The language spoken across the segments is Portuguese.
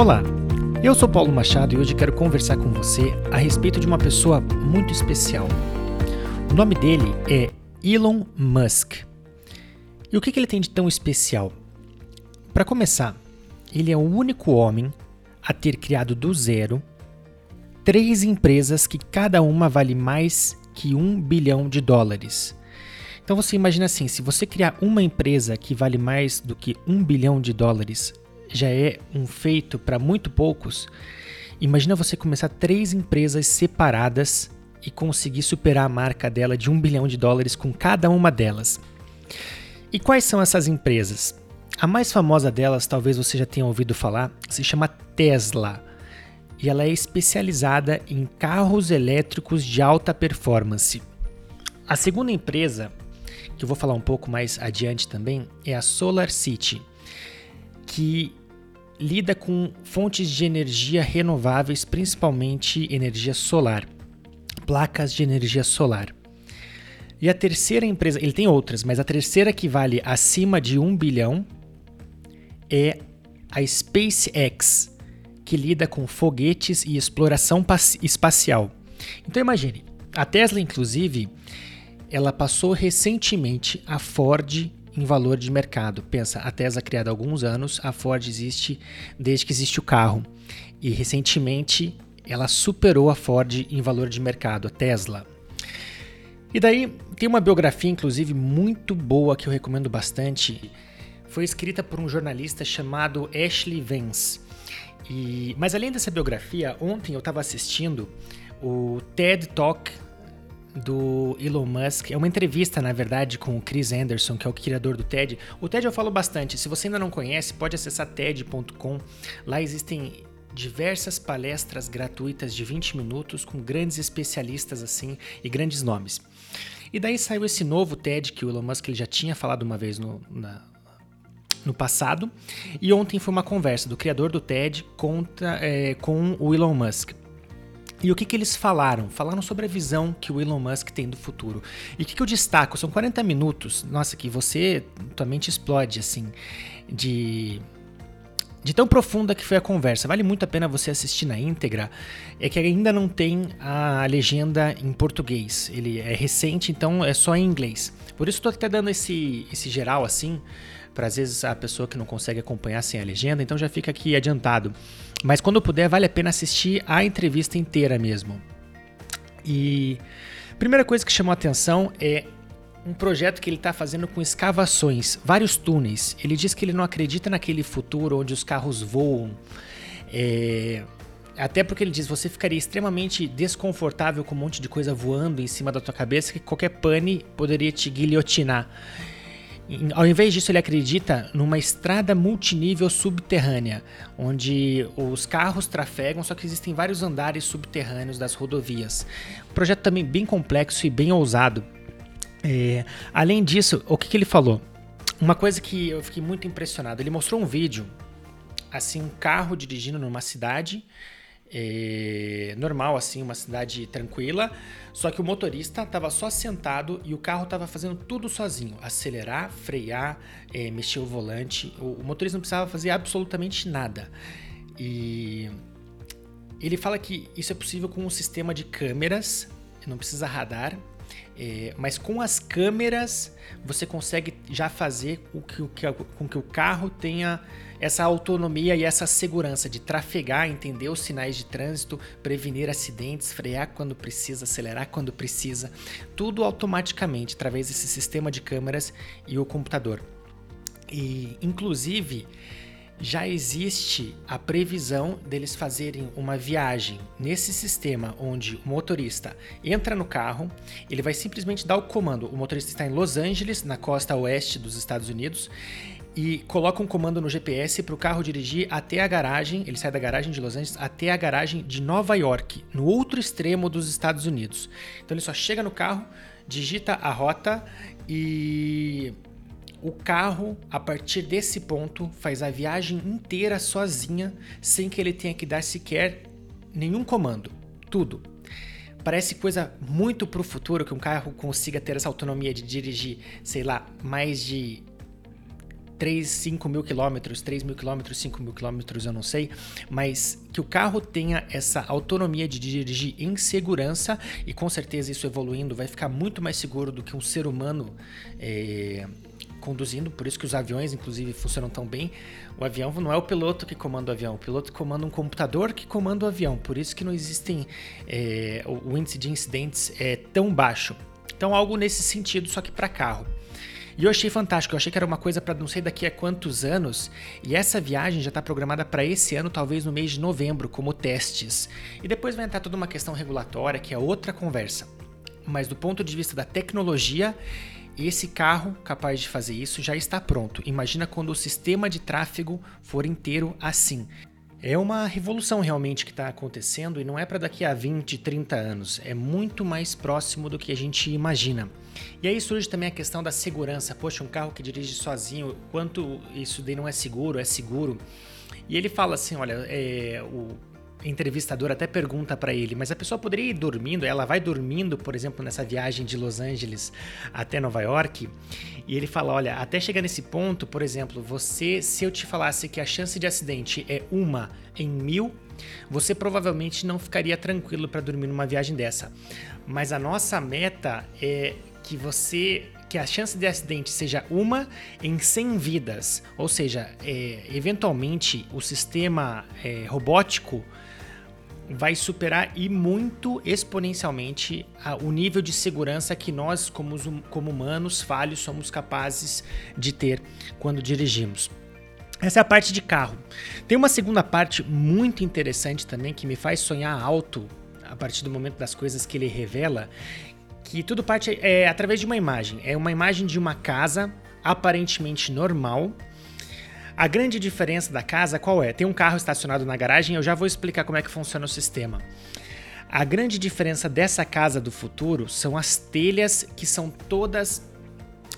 Olá, eu sou Paulo Machado e hoje quero conversar com você a respeito de uma pessoa muito especial. O nome dele é Elon Musk. E o que, ele tem de tão especial? Para começar, ele é o único homem a ter criado do zero três empresas que cada uma vale mais que um bilhão de dólares. Então você imagina assim: se você criar uma empresa que vale mais do que um bilhão de dólares, já é um feito para muito poucos. Imagina você começar três empresas separadas e conseguir superar a marca dela de um bilhão de dólares com cada uma delas. E quais são essas empresas? A mais famosa delas, talvez você já tenha ouvido falar, se chama Tesla. E ela é especializada em carros elétricos de alta performance. A segunda empresa, que eu vou falar um pouco mais adiante também, é a Solar City, que lida com fontes de energia renováveis, principalmente energia solar, placas de energia solar. E a terceira empresa, ele tem outras, mas a terceira que vale acima de um bilhão é a SpaceX, que lida com foguetes e exploração espacial. Então imagine, a Tesla, inclusive, ela passou recentemente a Ford em valor de mercado. Pensa, a Tesla criada há alguns anos, a Ford existe desde que existe o carro. E recentemente ela superou a Ford em valor de mercado, a Tesla. E daí tem uma biografia, inclusive, muito boa que eu recomendo bastante. Foi escrita por um jornalista chamado Ashley Vance. E, mas além dessa biografia, ontem eu estava assistindo o TED Talk do Elon Musk. É uma entrevista, na verdade, com o Chris Anderson, que é o criador do TED. O TED eu falo bastante. Se você ainda não conhece, pode acessar TED.com. Lá existem diversas palestras gratuitas de 20 minutos com grandes especialistas assim e grandes nomes. E daí saiu esse novo TED que o Elon Musk ele já tinha falado uma vez no, na, no passado. E ontem foi uma conversa do criador do TED contra, é, com o Elon Musk. E o que, que eles falaram? Falaram sobre a visão que o Elon Musk tem do futuro. E o que, que eu destaco? São 40 minutos, nossa, que você, tua mente explode, assim, de, de tão profunda que foi a conversa. Vale muito a pena você assistir na íntegra. É que ainda não tem a legenda em português. Ele é recente, então é só em inglês. Por isso estou até dando esse, esse geral, assim, para às vezes a pessoa que não consegue acompanhar sem a legenda, então já fica aqui adiantado. Mas quando puder, vale a pena assistir a entrevista inteira mesmo. E a primeira coisa que chamou a atenção é um projeto que ele está fazendo com escavações, vários túneis. Ele diz que ele não acredita naquele futuro onde os carros voam. É, até porque ele diz você ficaria extremamente desconfortável com um monte de coisa voando em cima da tua cabeça que qualquer pane poderia te guilhotinar. Ao invés disso, ele acredita numa estrada multinível subterrânea, onde os carros trafegam, só que existem vários andares subterrâneos das rodovias. Um projeto também bem complexo e bem ousado. É, além disso, o que, que ele falou? Uma coisa que eu fiquei muito impressionado. Ele mostrou um vídeo, assim, um carro dirigindo numa cidade é, normal, assim, uma cidade tranquila. Só que o motorista estava só sentado e o carro estava fazendo tudo sozinho: acelerar, frear, é, mexer o volante. O, o motorista não precisava fazer absolutamente nada. E ele fala que isso é possível com um sistema de câmeras, não precisa radar, é, mas com as câmeras você consegue já fazer o que, com que o carro tenha essa autonomia e essa segurança de trafegar, entender os sinais de trânsito, prevenir acidentes, frear quando precisa, acelerar quando precisa, tudo automaticamente através desse sistema de câmeras e o computador. E inclusive já existe a previsão deles fazerem uma viagem nesse sistema onde o motorista entra no carro, ele vai simplesmente dar o comando. O motorista está em Los Angeles, na costa oeste dos Estados Unidos, e coloca um comando no GPS para o carro dirigir até a garagem. Ele sai da garagem de Los Angeles até a garagem de Nova York, no outro extremo dos Estados Unidos. Então ele só chega no carro, digita a rota e o carro, a partir desse ponto, faz a viagem inteira sozinha, sem que ele tenha que dar sequer nenhum comando. Tudo. Parece coisa muito para o futuro que um carro consiga ter essa autonomia de dirigir, sei lá, mais de 3, 5 mil quilômetros, 3 mil quilômetros, 5 mil quilômetros, eu não sei, mas que o carro tenha essa autonomia de dirigir em segurança e com certeza isso evoluindo vai ficar muito mais seguro do que um ser humano é, conduzindo, por isso que os aviões, inclusive, funcionam tão bem. O avião não é o piloto que comanda o avião, o piloto comanda um computador que comanda o avião, por isso que não existem. É, o índice de incidentes é tão baixo. Então, algo nesse sentido, só que para carro. E eu achei fantástico, eu achei que era uma coisa para não sei daqui a quantos anos, e essa viagem já está programada para esse ano, talvez no mês de novembro, como testes. E depois vai entrar toda uma questão regulatória, que é outra conversa. Mas do ponto de vista da tecnologia, esse carro capaz de fazer isso já está pronto. Imagina quando o sistema de tráfego for inteiro assim. É uma revolução realmente que está acontecendo e não é para daqui a 20, 30 anos. É muito mais próximo do que a gente imagina. E aí surge também a questão da segurança. Poxa, um carro que dirige sozinho, quanto isso daí não é seguro? É seguro. E ele fala assim: olha, é, o entrevistador até pergunta para ele, mas a pessoa poderia ir dormindo, ela vai dormindo, por exemplo, nessa viagem de Los Angeles até Nova York, e ele fala, olha, até chegar nesse ponto, por exemplo, você, se eu te falasse que a chance de acidente é uma em mil, você provavelmente não ficaria tranquilo para dormir numa viagem dessa. Mas a nossa meta é que você que a chance de acidente seja uma em 100 vidas, ou seja, é, eventualmente o sistema é, robótico vai superar e muito exponencialmente o nível de segurança que nós, como, como humanos falhos, somos capazes de ter quando dirigimos. Essa é a parte de carro. Tem uma segunda parte muito interessante também que me faz sonhar alto a partir do momento das coisas que ele revela, que tudo parte é através de uma imagem. É uma imagem de uma casa aparentemente normal, a grande diferença da casa qual é? Tem um carro estacionado na garagem, eu já vou explicar como é que funciona o sistema. A grande diferença dessa casa do futuro são as telhas que são todas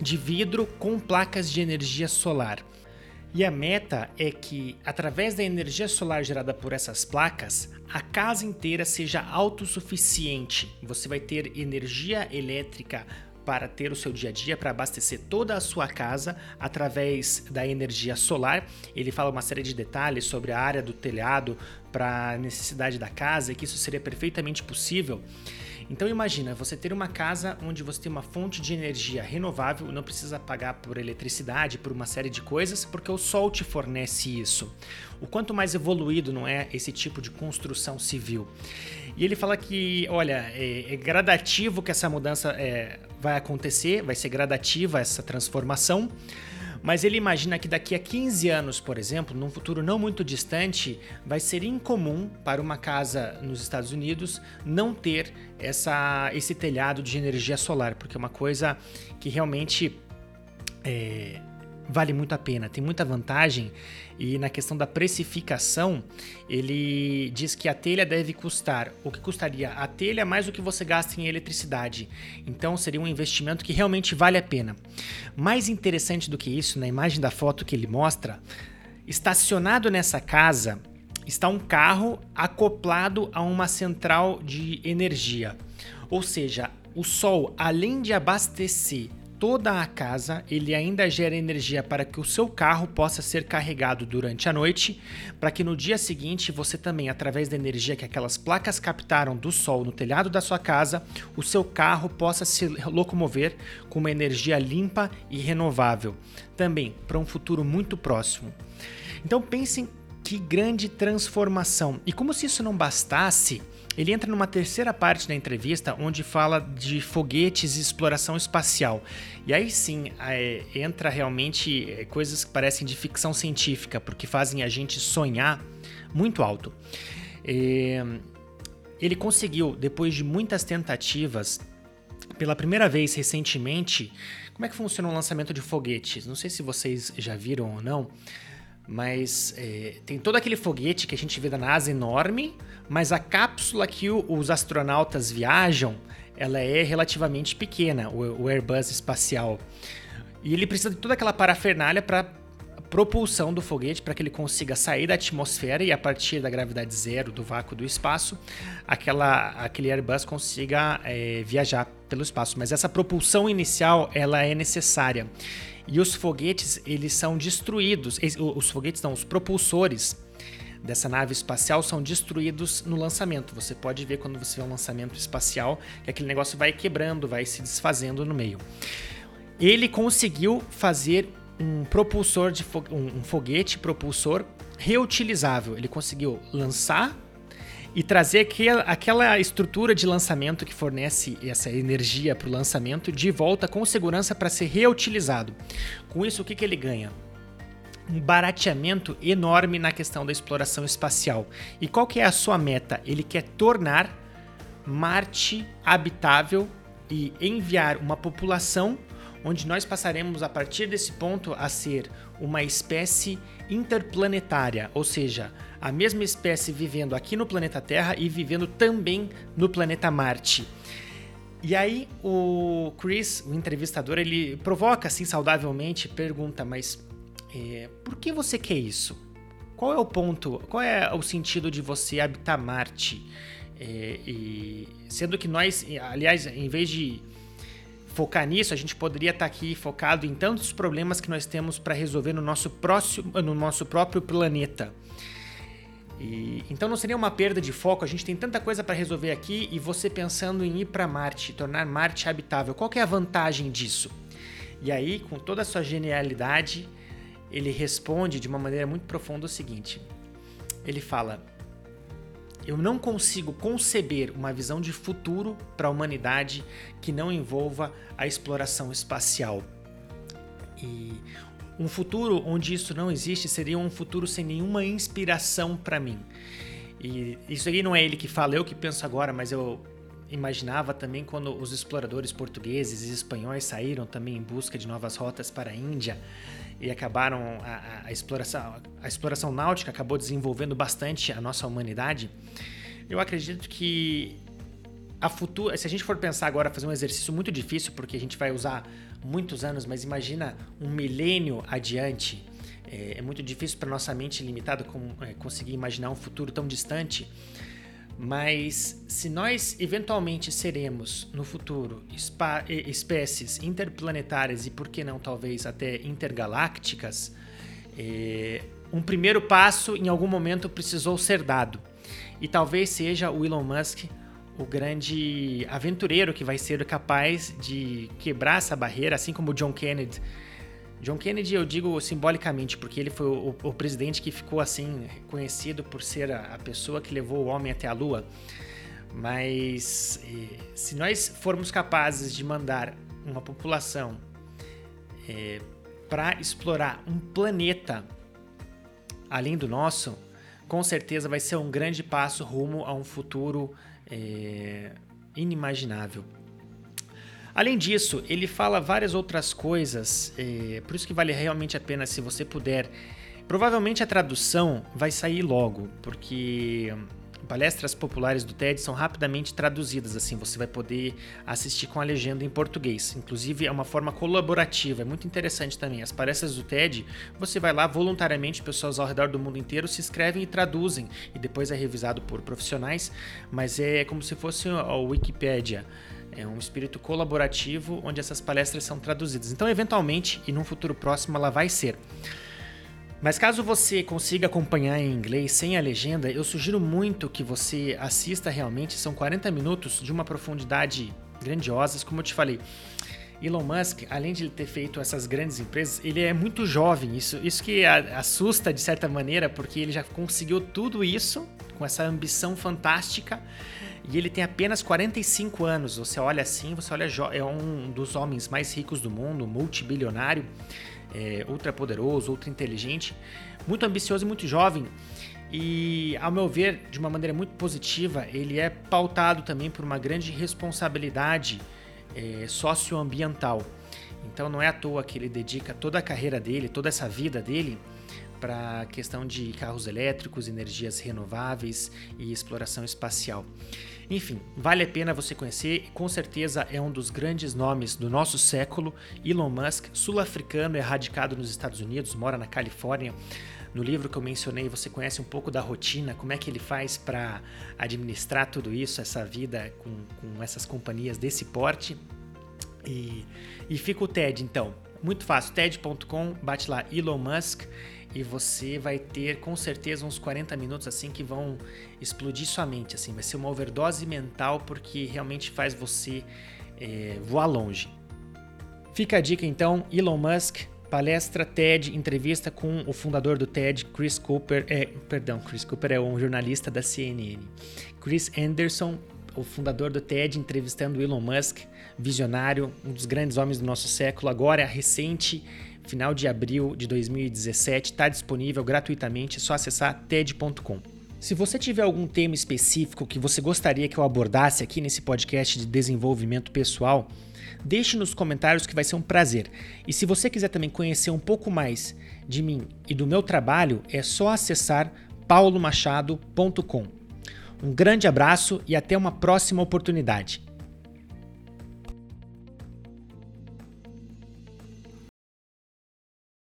de vidro com placas de energia solar. E a meta é que, através da energia solar gerada por essas placas, a casa inteira seja autossuficiente. Você vai ter energia elétrica para ter o seu dia a dia, para abastecer toda a sua casa através da energia solar. Ele fala uma série de detalhes sobre a área do telhado para a necessidade da casa e que isso seria perfeitamente possível. Então imagina, você ter uma casa onde você tem uma fonte de energia renovável, não precisa pagar por eletricidade, por uma série de coisas, porque o sol te fornece isso. O quanto mais evoluído não é esse tipo de construção civil. E ele fala que, olha, é, é gradativo que essa mudança é, vai acontecer, vai ser gradativa essa transformação mas ele imagina que daqui a 15 anos, por exemplo, num futuro não muito distante, vai ser incomum para uma casa nos Estados Unidos não ter essa, esse telhado de energia solar, porque é uma coisa que realmente é, vale muito a pena, tem muita vantagem. E na questão da precificação, ele diz que a telha deve custar o que custaria a telha mais o que você gasta em eletricidade. Então seria um investimento que realmente vale a pena. Mais interessante do que isso, na imagem da foto que ele mostra, estacionado nessa casa está um carro acoplado a uma central de energia. Ou seja, o sol, além de abastecer toda a casa, ele ainda gera energia para que o seu carro possa ser carregado durante a noite, para que no dia seguinte você também, através da energia que aquelas placas captaram do sol no telhado da sua casa, o seu carro possa se locomover com uma energia limpa e renovável, também para um futuro muito próximo. Então pensem que grande transformação! E como se isso não bastasse, ele entra numa terceira parte da entrevista onde fala de foguetes e exploração espacial. E aí sim é, entra realmente é, coisas que parecem de ficção científica, porque fazem a gente sonhar muito alto. É, ele conseguiu, depois de muitas tentativas, pela primeira vez recentemente, como é que funciona o lançamento de foguetes? Não sei se vocês já viram ou não, mas é, tem todo aquele foguete que a gente vê da NASA enorme, mas a cápsula que o, os astronautas viajam, ela é relativamente pequena, o, o Airbus espacial. E ele precisa de toda aquela parafernália para propulsão do foguete para que ele consiga sair da atmosfera e a partir da gravidade zero do vácuo do espaço, aquela, aquele Airbus consiga é, viajar pelo espaço. Mas essa propulsão inicial ela é necessária e os foguetes eles são destruídos. Os foguetes não, os propulsores dessa nave espacial são destruídos no lançamento. Você pode ver quando você vê um lançamento espacial que aquele negócio vai quebrando, vai se desfazendo no meio. Ele conseguiu fazer um propulsor de fo um foguete propulsor reutilizável. Ele conseguiu lançar e trazer aquela, aquela estrutura de lançamento que fornece essa energia para o lançamento de volta com segurança para ser reutilizado. Com isso, o que, que ele ganha? Um barateamento enorme na questão da exploração espacial. E qual que é a sua meta? Ele quer tornar Marte habitável e enviar uma população onde nós passaremos a partir desse ponto a ser uma espécie interplanetária, ou seja, a mesma espécie vivendo aqui no planeta Terra e vivendo também no planeta Marte. E aí o Chris, o entrevistador, ele provoca assim saudavelmente, pergunta, mas é, por que você quer isso? Qual é o ponto? Qual é o sentido de você habitar Marte? É, e, sendo que nós, aliás, em vez de focar nisso, a gente poderia estar tá aqui focado em tantos problemas que nós temos para resolver no nosso, próximo, no nosso próprio planeta. E, então não seria uma perda de foco, a gente tem tanta coisa para resolver aqui e você pensando em ir para Marte, tornar Marte habitável. Qual é a vantagem disso? E aí, com toda a sua genialidade, ele responde de uma maneira muito profunda o seguinte: ele fala, eu não consigo conceber uma visão de futuro para a humanidade que não envolva a exploração espacial. E um futuro onde isso não existe seria um futuro sem nenhuma inspiração para mim. E isso aí não é ele que fala, eu que penso agora, mas eu imaginava também quando os exploradores portugueses e espanhóis saíram também em busca de novas rotas para a Índia e acabaram a, a, exploração a exploração náutica acabou desenvolvendo bastante a nossa humanidade. Eu acredito que a futura, se a gente for pensar agora fazer um exercício muito difícil porque a gente vai usar muitos anos, mas imagina um milênio adiante. É, é muito difícil para nossa mente limitada com, é, conseguir imaginar um futuro tão distante. Mas se nós eventualmente seremos no futuro espécies interplanetárias e por que não talvez até intergalácticas, é, um primeiro passo em algum momento precisou ser dado. E talvez seja o Elon Musk o grande aventureiro que vai ser capaz de quebrar essa barreira, assim como o John Kennedy John Kennedy, eu digo simbolicamente, porque ele foi o, o presidente que ficou assim conhecido por ser a, a, pessoa que levou o homem até a Lua. Mas se nós formos capazes de mandar uma população é, para explorar um planeta além do nosso, com certeza vai ser um grande passo rumo a um futuro é, inimaginável. Além disso, ele fala várias outras coisas, é, por isso que vale realmente a pena se você puder. Provavelmente a tradução vai sair logo, porque palestras populares do TED são rapidamente traduzidas, assim você vai poder assistir com a legenda em português. Inclusive é uma forma colaborativa, é muito interessante também. As palestras do TED, você vai lá voluntariamente, pessoas ao redor do mundo inteiro se inscrevem e traduzem, e depois é revisado por profissionais, mas é como se fosse a Wikipédia. É um espírito colaborativo onde essas palestras são traduzidas. Então, eventualmente, e num futuro próximo, ela vai ser. Mas caso você consiga acompanhar em inglês sem a legenda, eu sugiro muito que você assista realmente. São 40 minutos de uma profundidade grandiosa, como eu te falei. Elon Musk, além de ele ter feito essas grandes empresas, ele é muito jovem. Isso, isso que assusta de certa maneira, porque ele já conseguiu tudo isso com essa ambição fantástica e ele tem apenas 45 anos. Você olha assim, você olha, é um dos homens mais ricos do mundo, multibilionário, é, ultra poderoso, ultra inteligente, muito ambicioso e muito jovem. E, ao meu ver, de uma maneira muito positiva, ele é pautado também por uma grande responsabilidade é, socioambiental. Então não é à toa que ele dedica toda a carreira dele, toda essa vida dele para a questão de carros elétricos, energias renováveis e exploração espacial. Enfim, vale a pena você conhecer com certeza é um dos grandes nomes do nosso século. Elon Musk, sul-africano, é radicado nos Estados Unidos, mora na Califórnia. No livro que eu mencionei, você conhece um pouco da rotina, como é que ele faz para administrar tudo isso, essa vida com, com essas companhias desse porte. E, e fica o TED, então. Muito fácil, TED.com, bate lá Elon Musk e você vai ter com certeza uns 40 minutos assim que vão explodir sua mente, assim, vai ser uma overdose mental porque realmente faz você é, voar longe. Fica a dica então, Elon Musk, palestra TED, entrevista com o fundador do TED, Chris Cooper, é, perdão, Chris Cooper é um jornalista da CNN. Chris Anderson, o fundador do TED, entrevistando Elon Musk, visionário, um dos grandes homens do nosso século, agora recente final de abril de 2017, está disponível gratuitamente, é só acessar TED.com. Se você tiver algum tema específico que você gostaria que eu abordasse aqui nesse podcast de desenvolvimento pessoal, deixe nos comentários que vai ser um prazer. E se você quiser também conhecer um pouco mais de mim e do meu trabalho, é só acessar paulomachado.com. Um grande abraço e até uma próxima oportunidade.